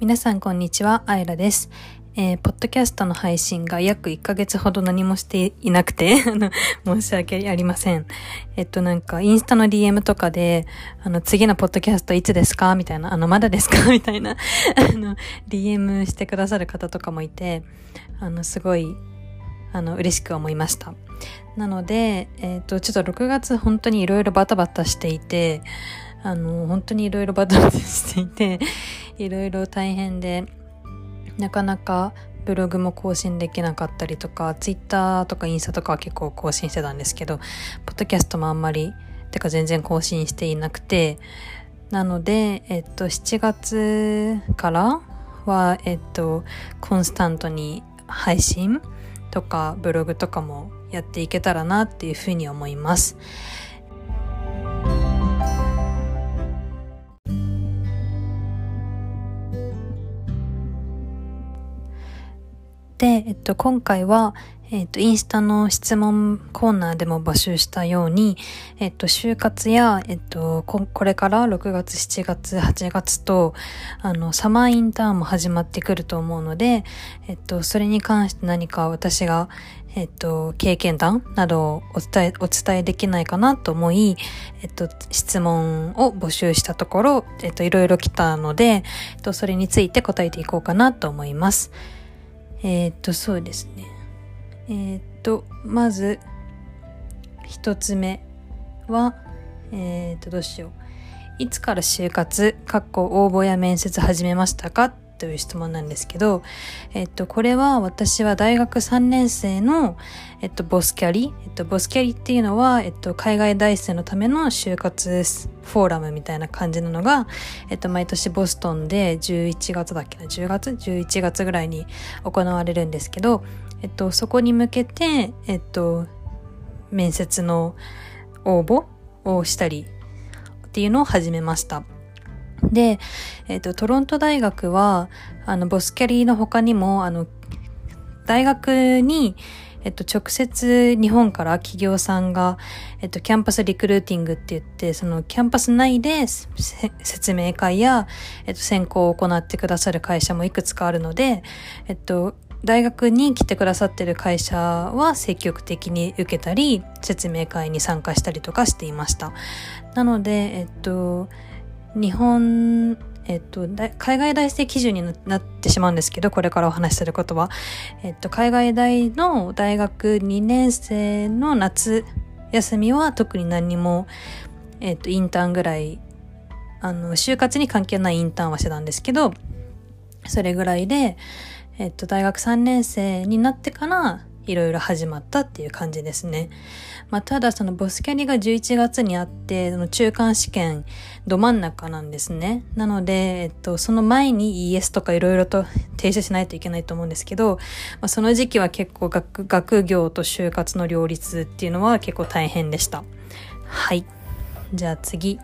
皆さんこんにちは、あいらです。えー、ポッドキャストの配信が約1ヶ月ほど何もしていなくて、あの、申し訳ありません。えっとなんか、インスタの DM とかで、あの、次のポッドキャストいつですか？みたいな、あの、まだですか？みたいな、あの、DM してくださる方とかもいて、あの、すごい、あの、嬉しく思いました。なので、えっ、と、ちょっと6月本当にいろいろバタバタしていて、あの、本当にいろいろバタバタしていて、いろいろ大変で、なかなかブログも更新できなかったりとか、ツイッターとかインスタとかは結構更新してたんですけど、ポッドキャストもあんまり、てか全然更新していなくて、なので、えっと、7月からは、えっと、コンスタントに配信とかブログとかもやっていけたらなっていうふうに思います。えっと、今回は、えっと、インスタの質問コーナーでも募集したように、えっと、就活や、えっと、これから6月、7月、8月と、あの、サマーインターンも始まってくると思うので、えっと、それに関して何か私が、えっと、経験談などをお伝え、お伝えできないかなと思い、えっと、質問を募集したところ、えっと、いろいろ来たので、えっと、それについて答えていこうかなと思います。えー、っと、そうですね。えー、っと、まず、一つ目は、え、っと、どうしよう。いつから就活、かっこ応募や面接始めましたかという質問なんですけど、えっと、これは私は大学3年生の、えっと、ボスキャリ、えっと、ボスキャリっていうのは、えっと、海外大生のための就活フォーラムみたいな感じなのが、えっと、毎年ボストンで11月だっけな、10月 ?11 月ぐらいに行われるんですけど、えっと、そこに向けて、えっと、面接の応募をしたりっていうのを始めました。で、えっ、と、トロント大学は、あの、ボスキャリーの他にも、あの、大学に、えっと、直接日本から企業さんが、えっと、キャンパスリクルーティングって言って、そのキャンパス内で説明会や、えっと、選考を行ってくださる会社もいくつかあるので、えっと、大学に来てくださってる会社は積極的に受けたり、説明会に参加したりとかしていました。なので、えっと、日本、えっと、海外大生基準になってしまうんですけど、これからお話しすることは、えっと、海外大の大学2年生の夏休みは特に何も、えっと、インターンぐらい、あの、就活に関係ないインターンはしてたんですけど、それぐらいで、えっと、大学3年生になってから、いろいろ始まったっていう感じですね。まあ、ただそのボスキャリが11月にあって、その中間試験ど真ん中なんですね。なので、えっと、その前に ES とかいろいろと提出しないといけないと思うんですけど、まあ、その時期は結構学、学業と就活の両立っていうのは結構大変でした。はい。じゃあ次。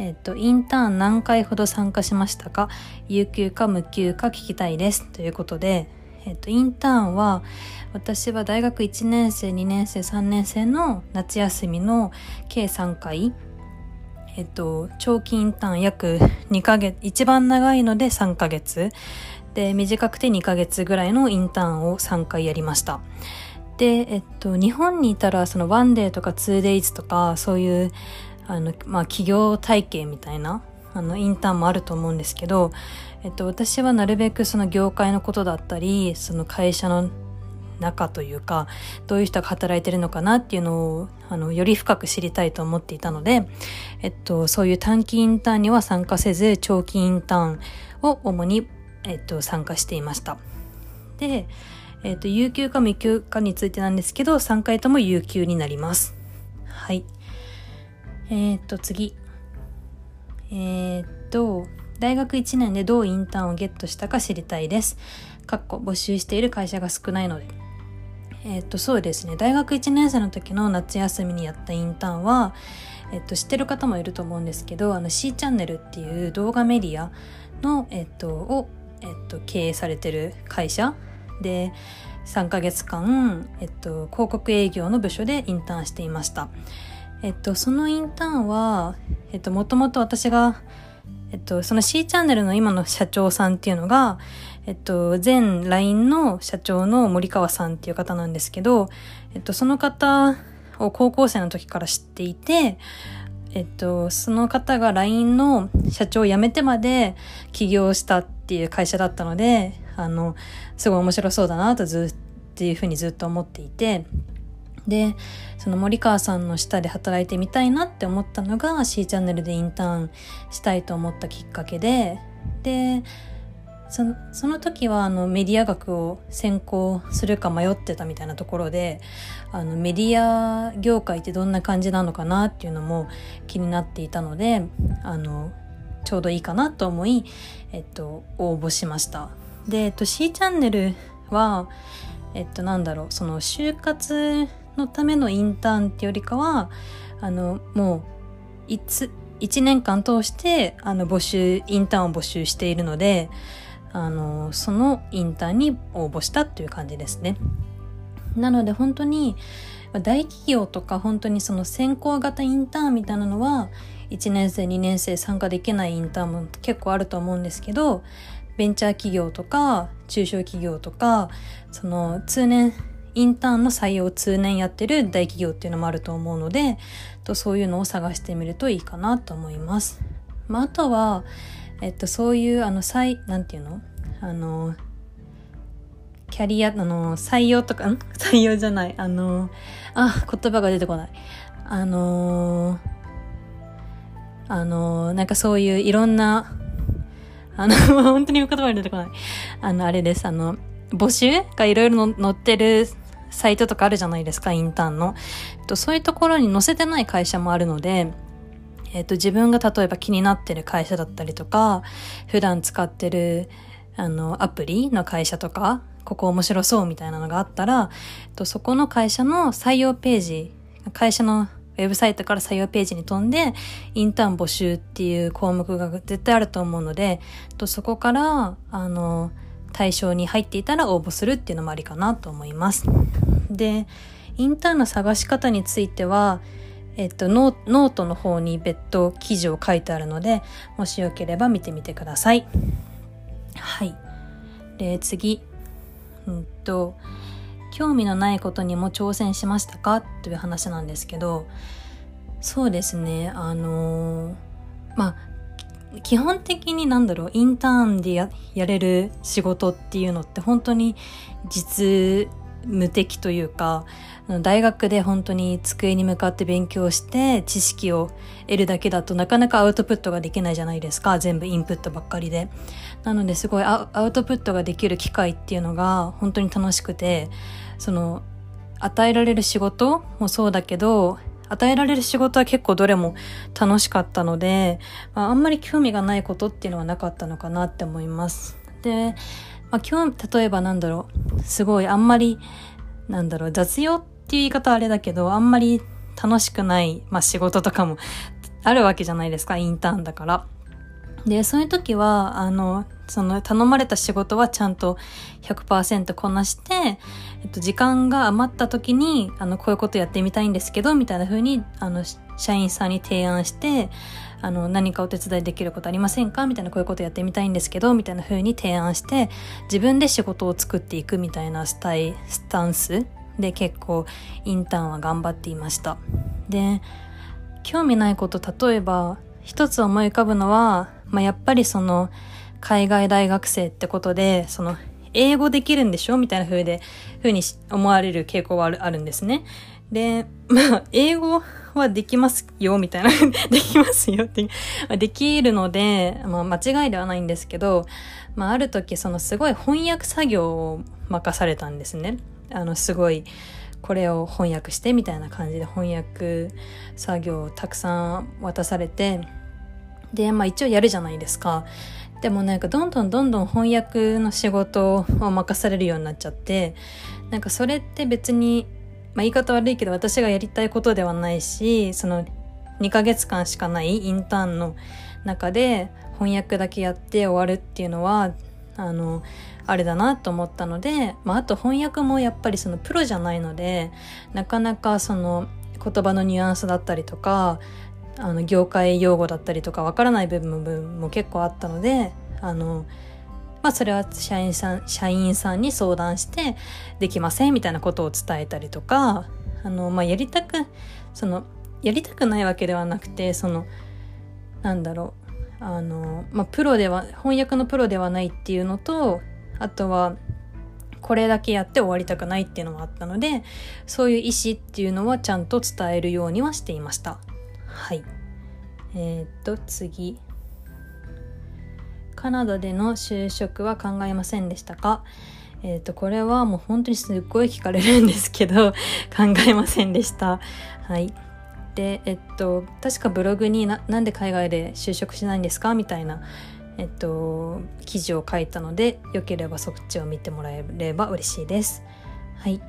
えっ、と、インターン何回ほど参加しましたか？有給か無給か聞きたいです。ということで、えっと、インターンは、私は大学1年生、2年生、3年生の夏休みの計3回、えっと、長期インターン約2ヶ月、一番長いので3ヶ月、で、短くて2ヶ月ぐらいのインターンを3回やりました。で、えっと、日本にいたら、そのワンデーとかツーデイズとか、そういう、あの、まあ、企業体系みたいな、あの、インターンもあると思うんですけど、えっと、私はなるべくその業界のことだったり、その会社の中というか、どういう人が働いてるのかなっていうのを、あの、より深く知りたいと思っていたので、えっと、そういう短期インターンには参加せず、長期インターンを主に、えっと、参加していました。で、えっと、有給か未給かについてなんですけど、3回とも有給になります。はい。えー、っと、次。えー、っと、大学1年でどうインターンをゲットしたか知りたいです。かっこ募集している会社が少ないので。えっ、と、そうですね。大学1年生の時の夏休みにやったインターンは、えっ、と、知ってる方もいると思うんですけど、あの C チャンネルっていう動画メディアの、えっ、と、を、えっ、と、経営されてる会社で、3ヶ月間、えっと、広告営業の部署でインターンしていました。えっと、そのインターンは、えっと、もともと私がえっと、その C チャンネルの今の社長さんっていうのが、えっと、前 LINE の社長の森川さんっていう方なんですけど、えっと、その方を高校生の時から知っていて、えっと、その方が LINE の社長を辞めてまで起業したっていう会社だったので、あの、すごい面白そうだなとずっていうふうにずっと思っていて、で、その森川さんの下で働いてみたいなって思ったのが C チャンネルでインターンしたいと思ったきっかけで、で、その時はあのメディア学を専攻するか迷ってたみたいなところであのメディア業界ってどんな感じなのかなっていうのも気になっていたのであのちょうどいいかなと思い、えっと、応募しました。で、えっと、C チャンネルは、えっと、なんだろうその就活のためのインターンってよりかはあのもういつ1年間通してあの募集インターンを募集しているのであのそのインターンに応募したっていう感じですね。なので本当に大企業とか本当にその先行型インターンみたいなのは1年生2年生参加できないインターンも結構あると思うんですけどベンチャー企業とか中小企業とかその通年インターンの採用を通年やってる大企業っていうのもあると思うのでとそういうのを探してみるといいかなと思います。まあ、あとはえっと、そういうあの採なんていうの？あのキャリアあの採用とかん？採用じゃない。あのあ言葉が出てこない。あのあのなんかそういういろんなあの 本当に言葉が出てこない。あのあれです。あの募集がいろいろ載ってるサイトとかあるじゃないですかインターンの。えっとそういうところに載せてない会社もあるのでえっ、と、自分が例えば気になってる会社だったりとか、普段使ってる、あの、アプリの会社とか、ここ面白そうみたいなのがあったら、えっと、そこの会社の採用ページ、会社のウェブサイトから採用ページに飛んで、インターン募集っていう項目が絶対あると思うので、とそこから、あの、対象に入っていたら応募するっていうのもありかなと思います。で、インターンの探し方については、えっと、ノートの方に別途記事を書いてあるので、もしよければ見てみてください。はい。で、次。うんと、興味のないことにも挑戦しましたか？という話なんですけど、そうですね、あのー、まあ、基本的になんだろう、インターンでやれる仕事っていうのって本当に実無敵というか大学で本当に机に向かって勉強して知識を得るだけだとなかなかアウトプットができないじゃないですか全部インプットばっかりで。なのですごいアウトプットができる機会っていうのが本当に楽しくてその与えられる仕事もそうだけど与えられる仕事は結構どれも楽しかったので、まあ、あんまり興味がないことっていうのはなかったのかなって思いますでまあ、今日、例えばなんだろう、すごいあんまり、なんだろう、雑用っていう言い方はあれだけど、あんまり楽しくない、まあ、仕事とかもあるわけじゃないですか、インターンだから。で、そういう時は、あの、その頼まれた仕事はちゃんと100%こなして、えっと、時間が余った時に、あの、こういうことやってみたいんですけど、みたいな風に、あの、社員さんに提案して、あの、何かお手伝いできることありませんか？みたいな、こういうことやってみたいんですけど、みたいな風に提案して、自分で仕事を作っていくみたいなスタイ、スタンスで結構インターンは頑張っていました。で、興味ないこと、例えば、一つ思い浮かぶのは、まあ、やっぱりその、海外大学生ってことで、その、英語できるんでしょみたいな風で、風に思われる傾向はあるんですね。で、まあ、英語はできますよ、みたいな。できますよって、できるので、まあ、間違いではないんですけど、まあ、ある時、そのすごい翻訳作業を任されたんですね。あの、すごい、これを翻訳してみたいな感じで翻訳作業をたくさん渡されて、で、まあ一応やるじゃないですか。でもなんかどんどんどんどん翻訳の仕事を任されるようになっちゃって、なんかそれって別にまあ、言い方悪いけど私がやりたいことではないしその2ヶ月間しかないインターンの中で翻訳だけやって終わるっていうのはあのあれだなと思ったので、まあ、あと翻訳もやっぱりそのプロじゃないのでなかなかその言葉のニュアンスだったりとかあの業界用語だったりとかわからない部分も結構あったのであのまあそれは社員さん社員さんに相談してできませんみたいなことを伝えたりとかあの、まあ、やりたくそのやりたくないわけではなくてそのなんだろうあの、まあ、プロでは翻訳のプロではないっていうのとあとはこれだけやって終わりたくないっていうのもあったのでそういう意思っていうのはちゃんと伝えるようにはしていました。はいえー、っと次カナダでの就職は考えませんでしたか？えっ、と、これはもう本当にすっごい聞かれるんですけど、考えませんでした。はい。で、えっと、確かブログにななんで海外で就職しないんですか？みたいな、えっと、記事を書いたので、よければそっちを見てもらえれば嬉しいです。はい。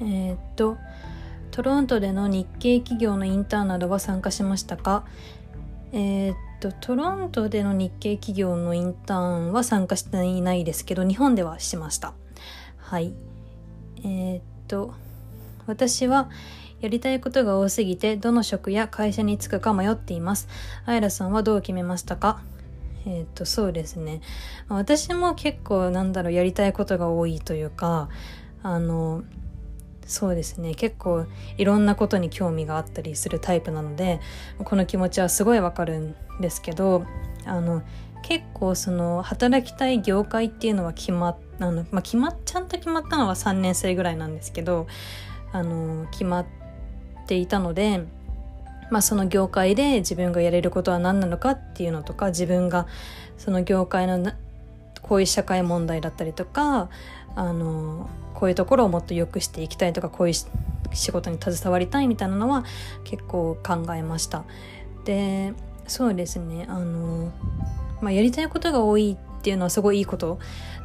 えー、っと、トロントでの日系企業のインターンなどは参加しましたか？えー、っとトロントでの日系企業のインターンは参加していないですけど日本ではしました。はい。えー、っと私はやりたいことが多すぎてどの職や会社に就くか迷っています。あいらさんはどう決めましたか？えっ、とそうですね。私も結構なんだろうやりたいことが多いというかあのそうですね。結構いろんなことに興味があったりするタイプなのでこの気持ちはすごいわかるんですけどあの結構その働きたい業界っていうのは決まっあの、まあ、決まっちゃんと決まったのは3年生ぐらいなんですけどあの決まっていたので、まあ、その業界で自分がやれることは何なのかっていうのとか自分がその業界のこういう社会問題だったりとかあのこういうところをもっと良くしていきたいとかこういう仕事に携わりたいみたいなのは結構考えました。でそうですねあの、まあ、やりたいことが多いっていうのはすごいいいこと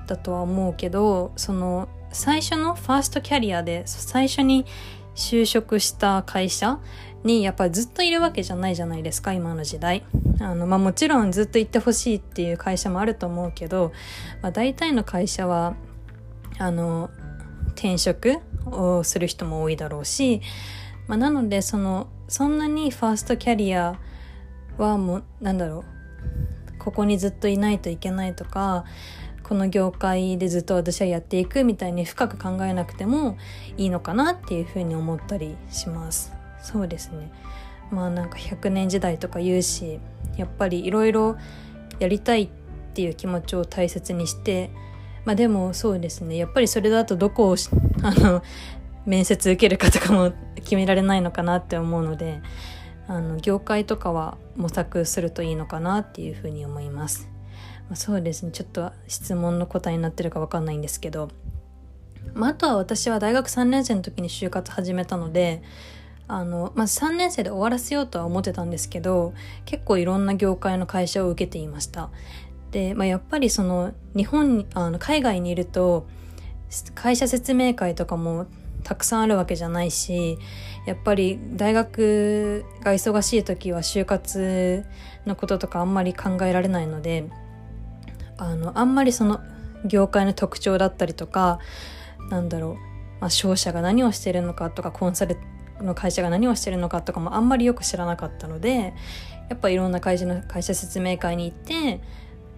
だとは思うけどその最初のファーストキャリアで最初に就職した会社にやっぱりずっといるわけじゃないじゃないですか今の時代。あの、まあ、もちろんずっと行ってほしいっていう会社もあると思うけど、まあ、大体の会社はあの転職をする人も多いだろうし、まあ、なのでそのそんなにファーストキャリアはもうなんだろうここにずっといないといけないとかこの業界でずっと私はやっていくみたいに深く考えなくてもいいのかなっていうふうに思ったりします。そうですね。まあなんか100年時代とか言うしやっぱりいろいろやりたいっていう気持ちを大切にしてまあでもそうですね。やっぱりそれだとどこを あの面接受けるかとかも決められないのかなって思うのであの業界とかは模索するといいのかなっていうふうに思います。まあ、そうですね。ちょっと質問の答えになってるか分かんないんですけど、まあ、あとは私は大学3年生の時に就活始めたのであの、まあ、3年生で終わらせようとは思ってたんですけど結構いろんな業界の会社を受けていました。で、まあ、やっぱりその日本あの海外にいると会社説明会とかもたくさんあるわけじゃないしやっぱり大学が忙しい時は就活のこととかあんまり考えられないのであのあんまりその業界の特徴だったりとかなんだろう、まあ、商社が何をしてるのかとかコンサルの会社が何をしてるのかとかもあんまりよく知らなかったのでやっぱいろんな会社の会社説明会に行って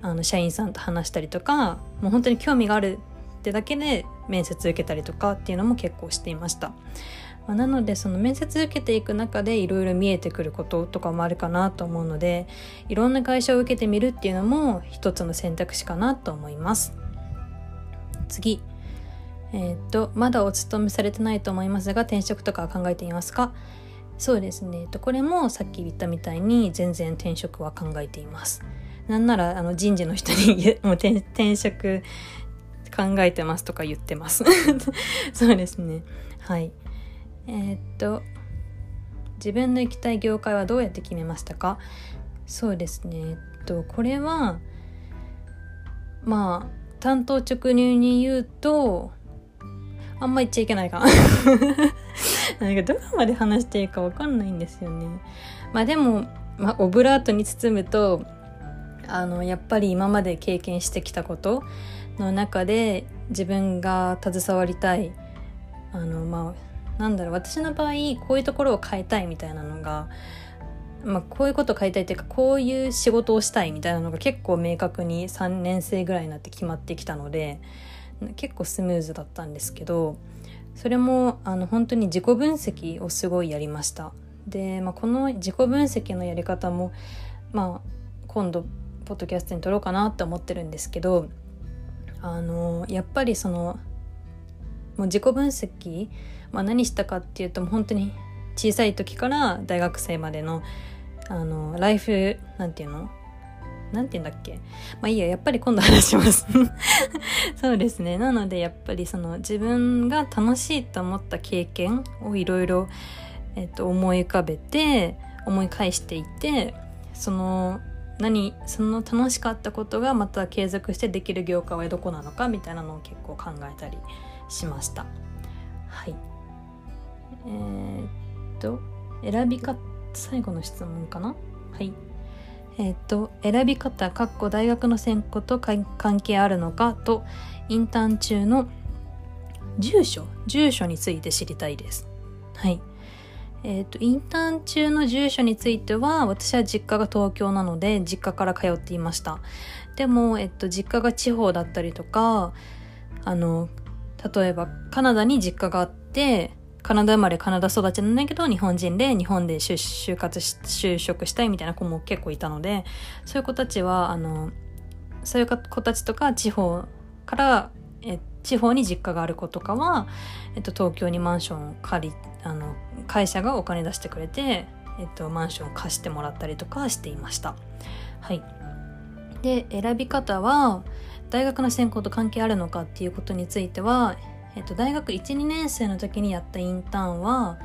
あの社員さんと話したりとかもう本当に興味があるってだけで面接受けたりとかっていうのも結構していました。まあ、なのでその面接受けていく中でいろいろ見えてくることとかもあるかなと思うのでいろんな会社を受けてみるっていうのも一つの選択肢かなと思います。次えー、っとまだお勤めされてないと思いますが転職とか考えていますか？そうですねこれもさっき言ったみたいに全然転職は考えています。なんならあの人事の人にもう転職考えてますとか言ってます。そうですね。はい。えー、っと自分の行きたい業界はどうやって決めましたか？そうですね。えっとこれはまあ担当直入に言うとあんま言っちゃいけないか。なんかどこまで話していいか分かんないんですよね。まあでも、まあ、オブラートに包むとあのやっぱり今まで経験してきたことの中で自分が携わりたいあのまあなんだろう私の場合こういうところを変えたいみたいなのがまあ、こういうこと書いたいっていうかこういう仕事をしたいみたいなのが結構明確に3年生ぐらいになって決まってきたので結構スムーズだったんですけどそれもあの本当に自己分析をすごいやりました。で、まあ、この自己分析のやり方も、まあ、今度ポッドキャストに撮ろうかなって思ってるんですけどあのやっぱりそのもう自己分析、まあ、何したかっていうともう本当に小さい時から大学生までのあのライフなんていうの？なんて言うんだっけ？まあいいや、やっぱり今度話します。そうですね。なのでやっぱりその自分が楽しいと思った経験をいろいろ、えっと、思い浮かべて、思い返していて、その何その楽しかったことがまた継続してできる業界はどこなのかみたいなのを結構考えたりしました。はい。えー、っと選び方最後の質問かな？はい。えー、っと選び方かっこ大学の専攻と関係あるのかとインターン中の住所住所について知りたいです。はい。えっ、ー、と、インターン中の住所については、私は実家が東京なので、実家から通っていました。でも、えっと、実家が地方だったりとか、あの、例えば、カナダに実家があって、カナダ生まれカナダ育ちなんだけど、日本人で日本で就活し、就職したいみたいな子も結構いたので、そういう子たちは、あの、そういう子たちとか地方から、え地方に実家がある子とかは、えっと、東京にマンションを借りあの会社がお金出してくれて、えっと、マンションを貸してもらったりとかしていました。はい、で選び方は大学の専攻と関係あるのかっていうことについては、えっと、大学12年生の時にやったインターンは、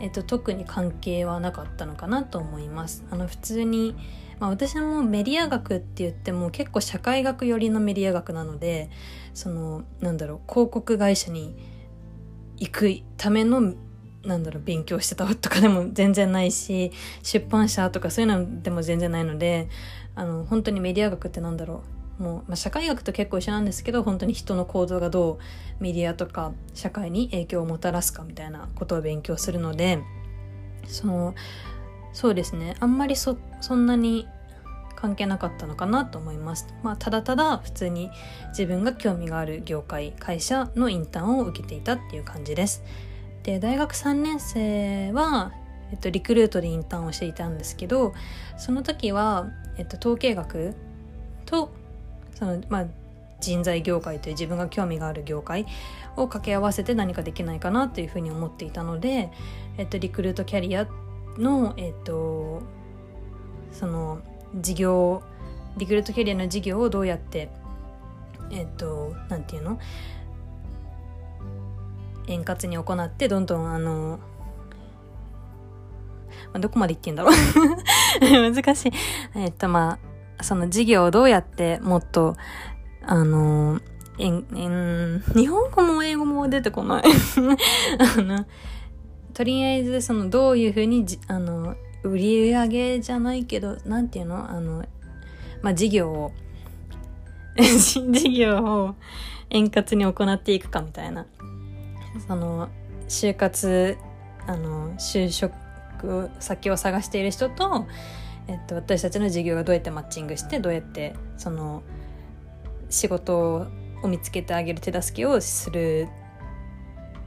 えっと、特に関係はなかったのかなと思います。あの普通にまあ、私もメディア学って言っても結構社会学寄りのメディア学なのでそのなんだろう広告会社に行くためのなんだろう勉強してたとかでも全然ないし出版社とかそういうのでも全然ないのであの本当にメディア学ってなんだろうもう、まあ、社会学と結構一緒なんですけど本当に人の行動がどうメディアとか社会に影響をもたらすかみたいなことを勉強するのでそのそうですねあんまりそそんなに関係なかったのかなと思います。まあ、ただただ普通に自分が興味がある業界会社のインターンを受けていたっていう感じです。で大学3年生は、えっと、リクルートでインターンをしていたんですけどその時は、えっと、統計学とその、まあ、人材業界という自分が興味がある業界を掛け合わせて何かできないかなというふうに思っていたので、えっと、リクルートキャリアの、えっと、その事業リクルートキャリアの事業をどうやってえっと何て言うの？円滑に行ってどんどんあの、まあ、どこまで言ってんだろう。難しい。えっとまあその事業をどうやってもっとあのえんえん日本語も英語も出てこない。あのとりあえずそのどういうふうにあの売り上げじゃないけどなんていうの？あのまあ事業を 事業を円滑に行っていくかみたいな。その就活あの就職先を探している人と、えっと、私たちの事業がどうやってマッチングしてどうやってその仕事を見つけてあげる手助けをする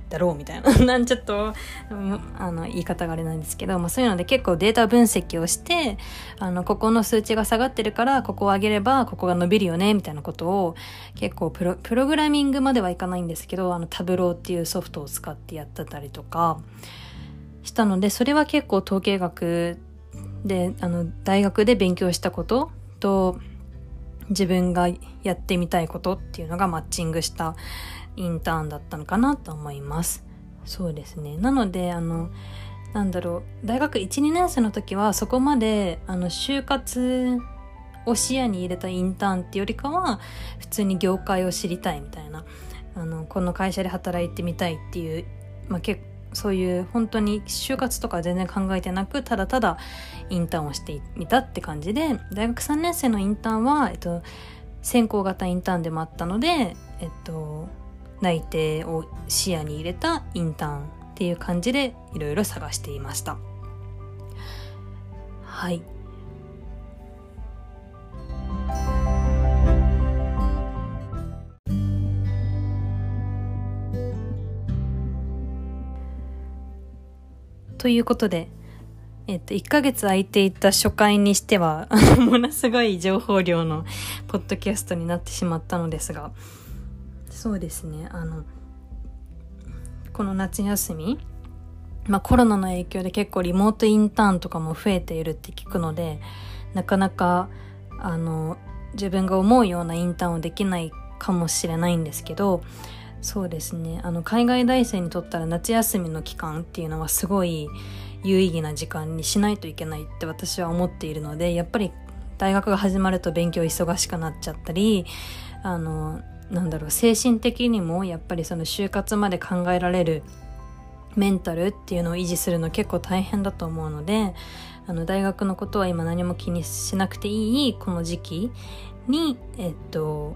だろうみたいな。なんちょっとあの言い方があれなんですけど、まあ、そういうので結構データ分析をしてあのここの数値が下がってるからここを上げればここが伸びるよねみたいなことを結構プロプログラミングまではいかないんですけどあのタブローっていうソフトを使ってやってたりとかしたのでそれは結構統計学であの大学で勉強したことと自分がやってみたいことっていうのがマッチングしたインターンだったのかなと思います。そうですね。なので、あの、なんだろう、大学1、2年生の時はそこまで、あの、就活を視野に入れたインターンってよりかは、普通に業界を知りたいみたいな、あの、この会社で働いてみたいっていう、まあ、結構、そういう本当に就活とか全然考えてなくただただインターンをしてみたって感じで大学3年生のインターンは、えっと、先行型インターンでもあったので、えっと、内定を視野に入れたインターンっていう感じでいろいろ探していました。はいということで、えっと、1ヶ月空いていた初回にしては ものすごい情報量のポッドキャストになってしまったのですが、そうですね、あの、この夏休み、まあコロナの影響で結構リモートインターンとかも増えているって聞くので、なかなか、あの、自分が思うようなインターンをできないかもしれないんですけど、そうですね。あの海外大生にとったら夏休みの期間っていうのはすごい有意義な時間にしないといけないって私は思っているのでやっぱり大学が始まると勉強忙しくなっちゃったりあのなんだろう精神的にもやっぱりその就活まで考えられるメンタルっていうのを維持するの結構大変だと思うのであの大学のことは今何も気にしなくていいこの時期にえっと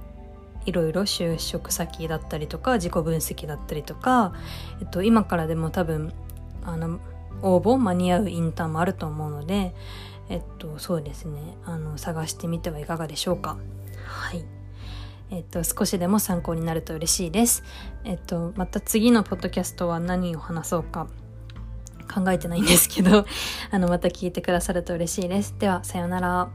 いろいろ就職先だったりとか自己分析だったりとか、えっと、今からでも多分あの応募間に合うインターンもあると思うので、えっと、そうですねあの探してみてはいかがでしょうか。はいえっと、少しでも参考になると嬉しいです。えっと、また次のポッドキャストは何を話そうか考えてないんですけど、あの、また聞いてくださると嬉しいです。では、さようなら。